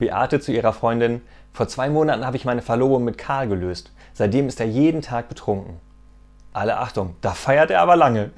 Beate zu ihrer Freundin, vor zwei Monaten habe ich meine Verlobung mit Karl gelöst. Seitdem ist er jeden Tag betrunken. Alle Achtung, da feiert er aber lange.